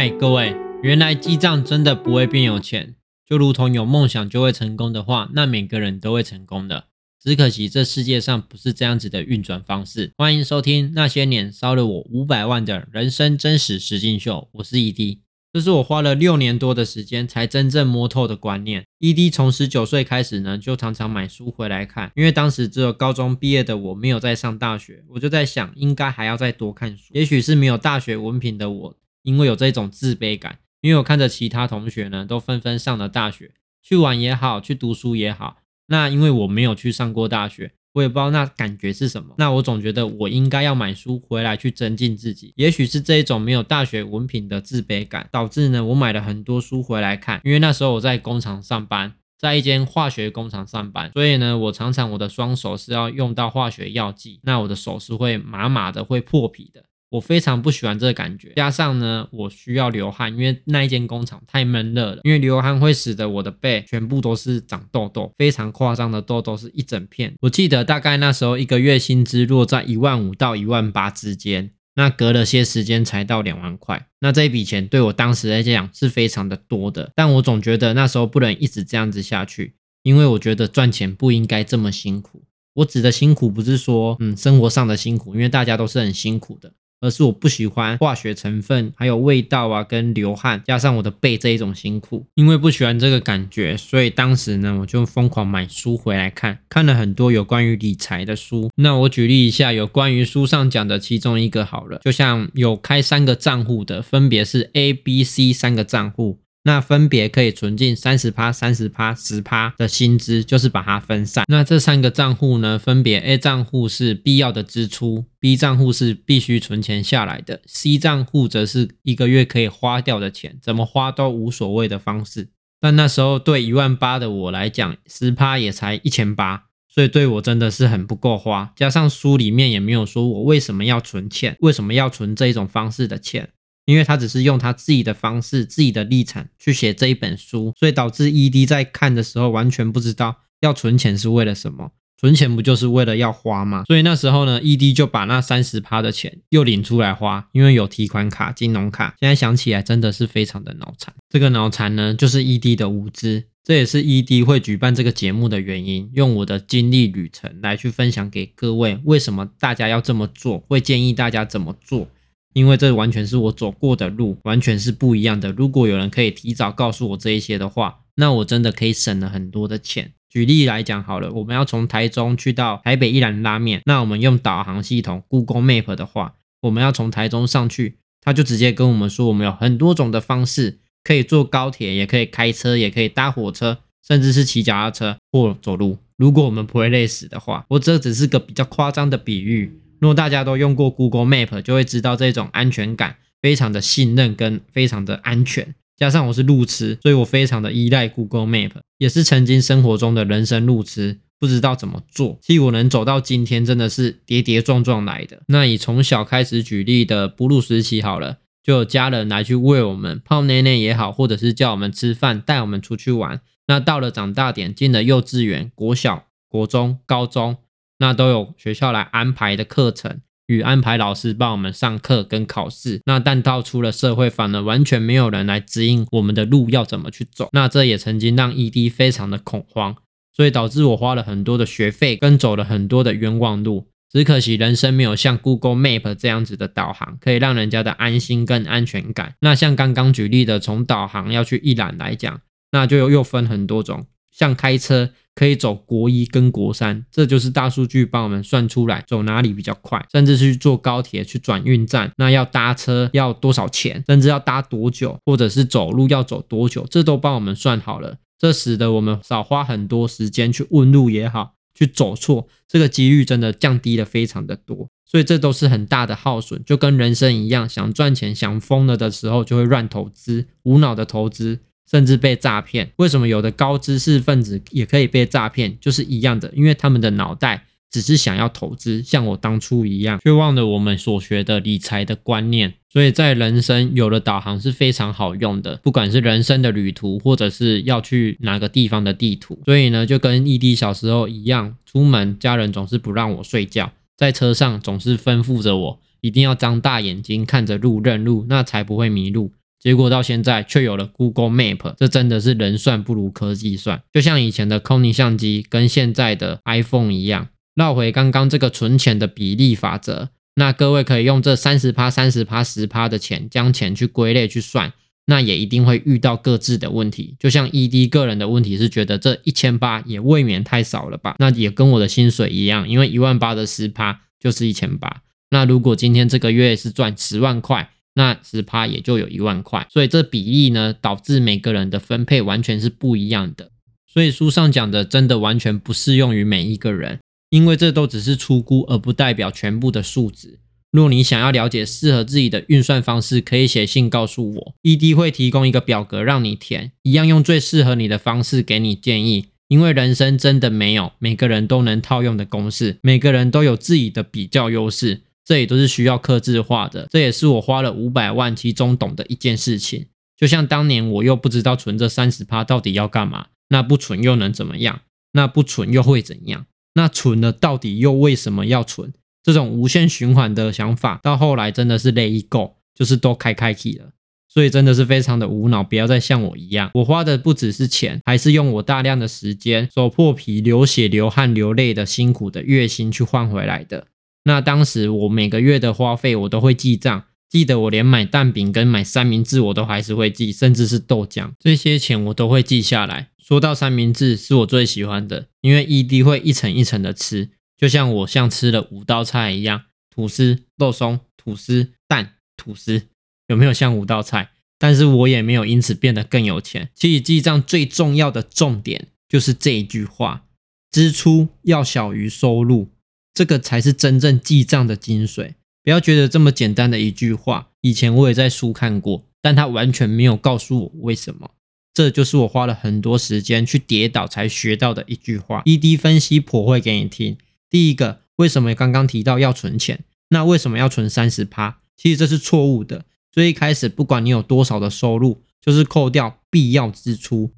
嗨，各位，原来记账真的不会变有钱，就如同有梦想就会成功的话，那每个人都会成功的。只可惜这世界上不是这样子的运转方式。欢迎收听那些年烧了我五百万的人生真实实境秀，我是 ED。这是我花了六年多的时间才真正摸透的观念。ED 从十九岁开始呢，就常常买书回来看，因为当时只有高中毕业的我没有在上大学，我就在想，应该还要再多看书。也许是没有大学文凭的我。因为有这种自卑感，因为我看着其他同学呢，都纷纷上了大学，去玩也好，去读书也好。那因为我没有去上过大学，我也不知道那感觉是什么。那我总觉得我应该要买书回来去增进自己。也许是这一种没有大学文凭的自卑感，导致呢，我买了很多书回来看。因为那时候我在工厂上班，在一间化学工厂上班，所以呢，我常常我的双手是要用到化学药剂，那我的手是会麻麻的，会破皮的。我非常不喜欢这个感觉，加上呢，我需要流汗，因为那一间工厂太闷热了。因为流汗会使得我的背全部都是长痘痘，非常夸张的痘痘是一整片。我记得大概那时候一个月薪资落在一万五到一万八之间，那隔了些时间才到两万块。那这一笔钱对我当时来讲是非常的多的，但我总觉得那时候不能一直这样子下去，因为我觉得赚钱不应该这么辛苦。我指的辛苦不是说嗯生活上的辛苦，因为大家都是很辛苦的。而是我不喜欢化学成分，还有味道啊，跟流汗，加上我的背这一种辛苦，因为不喜欢这个感觉，所以当时呢，我就疯狂买书回来看，看了很多有关于理财的书。那我举例一下，有关于书上讲的其中一个好了，就像有开三个账户的，分别是 A、B、C 三个账户。那分别可以存进三十趴、三十趴、十趴的薪资，就是把它分散。那这三个账户呢，分别 A 账户是必要的支出，B 账户是必须存钱下来的，C 账户则是一个月可以花掉的钱，怎么花都无所谓的方式。但那时候对一万八的我来讲，十趴也才一千八，所以对我真的是很不够花。加上书里面也没有说我为什么要存钱，为什么要存这一种方式的钱。因为他只是用他自己的方式、自己的立场去写这一本书，所以导致 ED 在看的时候完全不知道要存钱是为了什么，存钱不就是为了要花吗？所以那时候呢，ED 就把那三十趴的钱又领出来花，因为有提款卡、金融卡。现在想起来真的是非常的脑残。这个脑残呢，就是 ED 的无知，这也是 ED 会举办这个节目的原因，用我的经历旅程来去分享给各位，为什么大家要这么做，会建议大家怎么做。因为这完全是我走过的路，完全是不一样的。如果有人可以提早告诉我这一些的话，那我真的可以省了很多的钱。举例来讲好了，我们要从台中去到台北一兰拉面，那我们用导航系统 Google Map 的话，我们要从台中上去，他就直接跟我们说，我们有很多种的方式，可以坐高铁，也可以开车，也可以搭火车，甚至是骑脚踏车或走路。如果我们不会累死的话，我这只是个比较夸张的比喻。如果大家都用过 Google Map，就会知道这种安全感非常的信任跟非常的安全。加上我是路痴，所以我非常的依赖 Google Map，也是曾经生活中的人生路痴，不知道怎么做。其实我能走到今天，真的是跌跌撞撞来的。那以从小开始举例的哺乳时期好了，就有家人来去喂我们泡奶奶也好，或者是叫我们吃饭，带我们出去玩。那到了长大点，进了幼稚园、国小、国中、高中。那都有学校来安排的课程与安排老师帮我们上课跟考试。那但到出了社会，反而完全没有人来指引我们的路要怎么去走。那这也曾经让 ED 非常的恐慌，所以导致我花了很多的学费跟走了很多的冤枉路。只可惜人生没有像 Google Map 这样子的导航，可以让人家的安心跟安全感。那像刚刚举例的，从导航要去一览来讲，那就又分很多种，像开车。可以走国一跟国三，这就是大数据帮我们算出来走哪里比较快，甚至是坐高铁去转运站，那要搭车要多少钱，甚至要搭多久，或者是走路要走多久，这都帮我们算好了。这使得我们少花很多时间去问路也好，去走错，这个几率真的降低了非常的多。所以这都是很大的耗损，就跟人生一样，想赚钱想疯了的时候就会乱投资，无脑的投资。甚至被诈骗，为什么有的高知识分子也可以被诈骗？就是一样的，因为他们的脑袋只是想要投资，像我当初一样，却忘了我们所学的理财的观念。所以在人生有了导航是非常好用的，不管是人生的旅途，或者是要去哪个地方的地图。所以呢，就跟异地小时候一样，出门家人总是不让我睡觉，在车上总是吩咐着我一定要张大眼睛看着路认路，那才不会迷路。结果到现在却有了 Google Map，这真的是人算不如科技算。就像以前的 c o n y 相机跟现在的 iPhone 一样。绕回刚刚这个存钱的比例法则，那各位可以用这三十趴、三十趴、十趴的钱，将钱去归类去算，那也一定会遇到各自的问题。就像 ED 个人的问题是觉得这一千八也未免太少了吧？那也跟我的薪水一样，因为一万八的十趴就是一千八。那如果今天这个月是赚十万块，那十趴也就有一万块。所以这比例呢，导致每个人的分配完全是不一样的。所以书上讲的真的完全不适用于每一个人。因为这都只是出估，而不代表全部的数值。若你想要了解适合自己的运算方式，可以写信告诉我，ED 会提供一个表格让你填，一样用最适合你的方式给你建议。因为人生真的没有每个人都能套用的公式，每个人都有自己的比较优势，这也都是需要克制化的。这也是我花了五百万其中懂的一件事情。就像当年我又不知道存这三十趴到底要干嘛，那不存又能怎么样？那不存又会怎样？那存了到底又为什么要存？这种无限循环的想法，到后来真的是累一够，就是都开开启了，所以真的是非常的无脑。不要再像我一样，我花的不只是钱，还是用我大量的时间、手破皮、流血、流汗、流泪的辛苦的月薪去换回来的。那当时我每个月的花费，我都会记账，记得我连买蛋饼跟买三明治我都还是会记，甚至是豆浆这些钱我都会记下来。说到三明治是我最喜欢的，因为 ED 会一层一层的吃，就像我像吃了五道菜一样，吐司、肉松、吐司、蛋、吐司，有没有像五道菜？但是我也没有因此变得更有钱。其实记账最重要的重点就是这一句话：支出要小于收入，这个才是真正记账的精髓。不要觉得这么简单的一句话，以前我也在书看过，但他完全没有告诉我为什么。这就是我花了很多时间去跌倒才学到的一句话。ED 分析颇会给你听。第一个，为什么刚刚提到要存钱？那为什么要存三十趴？其实这是错误的。最一开始，不管你有多少的收入，就是扣掉必要支出。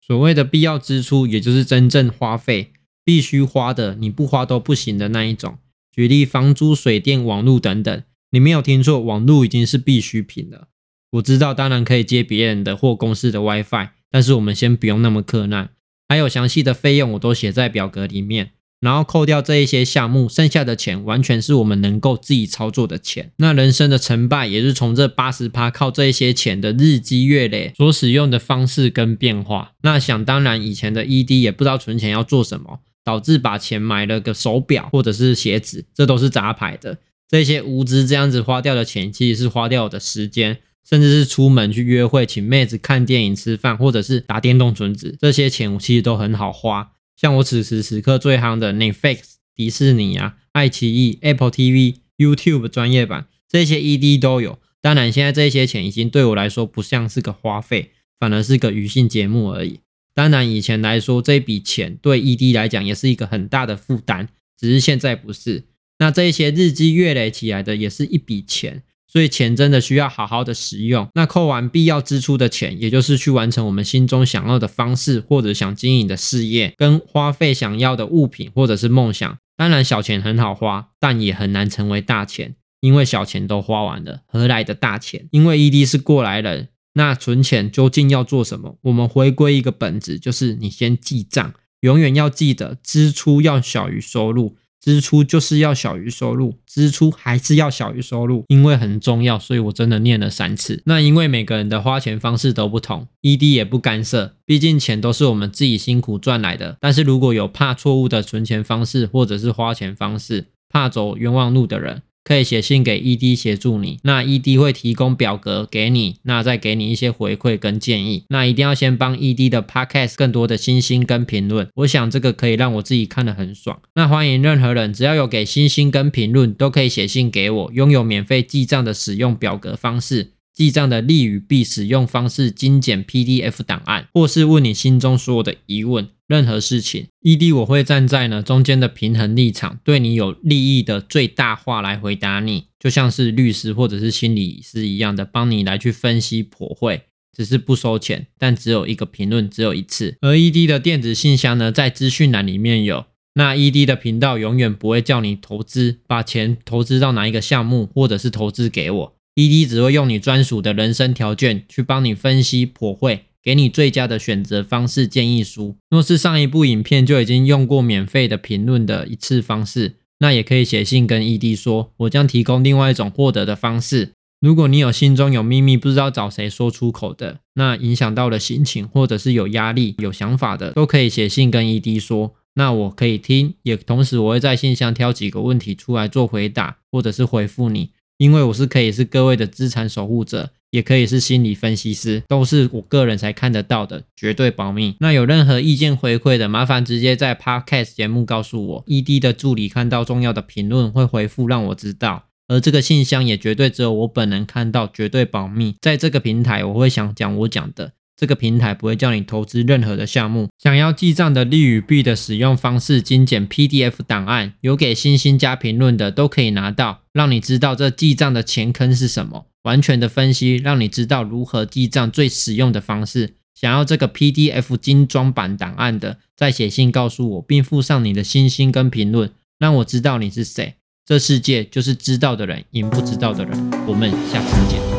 所谓的必要支出，也就是真正花费必须花的，你不花都不行的那一种。举例，房租、水电、网络等等。你没有听错，网络已经是必需品了。我知道，当然可以接别人的或公司的 WiFi，但是我们先不用那么苛难。还有详细的费用，我都写在表格里面。然后扣掉这一些项目，剩下的钱完全是我们能够自己操作的钱。那人生的成败，也是从这八十趴靠这一些钱的日积月累所使用的方式跟变化。那想当然，以前的 ED 也不知道存钱要做什么，导致把钱买了个手表或者是鞋子，这都是杂牌的。这些无知这样子花掉的钱，其实是花掉的时间。甚至是出门去约会、请妹子看电影、吃饭，或者是打电动存值，这些钱我其实都很好花。像我此时此刻最夯的 Netflix、迪士尼啊、爱奇艺、Apple TV、YouTube 专业版，这些 ED 都有。当然，现在这些钱已经对我来说不像是个花费，反而是个娱性节目而已。当然，以前来说这笔钱对 ED 来讲也是一个很大的负担，只是现在不是。那这些日积月累起来的也是一笔钱。所以钱真的需要好好的使用。那扣完必要支出的钱，也就是去完成我们心中想要的方式，或者想经营的事业，跟花费想要的物品或者是梦想。当然小钱很好花，但也很难成为大钱，因为小钱都花完了，何来的大钱？因为 ED 是过来人，那存钱究竟要做什么？我们回归一个本质，就是你先记账，永远要记得支出要小于收入。支出就是要小于收入，支出还是要小于收入，因为很重要，所以我真的念了三次。那因为每个人的花钱方式都不同，ED 也不干涉，毕竟钱都是我们自己辛苦赚来的。但是如果有怕错误的存钱方式或者是花钱方式，怕走冤枉路的人。可以写信给 ED 协助你，那 ED 会提供表格给你，那再给你一些回馈跟建议。那一定要先帮 ED 的 Podcast 更多的星星跟评论，我想这个可以让我自己看得很爽。那欢迎任何人，只要有给星星跟评论，都可以写信给我，拥有免费记账的使用表格方式。记账的利与弊，使用方式精简 PDF 档案，或是问你心中所有的疑问，任何事情，ED 我会站在呢中间的平衡立场，对你有利益的最大化来回答你，就像是律师或者是心理师一样的，帮你来去分析破会，只是不收钱，但只有一个评论，只有一次。而 ED 的电子信箱呢，在资讯栏里面有，那 ED 的频道永远不会叫你投资，把钱投资到哪一个项目，或者是投资给我。，ED 只会用你专属的人生条件去帮你分析破会，给你最佳的选择方式建议书。若是上一部影片就已经用过免费的评论的一次方式，那也可以写信跟 ED 说，我将提供另外一种获得的方式。如果你有心中有秘密，不知道找谁说出口的，那影响到了心情，或者是有压力、有想法的，都可以写信跟 ED 说。那我可以听，也同时我会在信箱挑几个问题出来做回答，或者是回复你，因为我是可以是各位的资产守护者，也可以是心理分析师，都是我个人才看得到的，绝对保密。那有任何意见回馈的，麻烦直接在 Podcast 节目告诉我，ED 的助理看到重要的评论会回复让我知道。而这个信箱也绝对只有我本人看到，绝对保密。在这个平台，我会想讲我讲的。这个平台不会叫你投资任何的项目。想要记账的利与弊的使用方式，精简 PDF 档案，有给星星加评论的都可以拿到，让你知道这记账的前坑是什么。完全的分析，让你知道如何记账最实用的方式。想要这个 PDF 精装版档案的，再写信告诉我，并附上你的星星跟评论，让我知道你是谁。这世界就是知道的人赢不知道的人。我们下次见。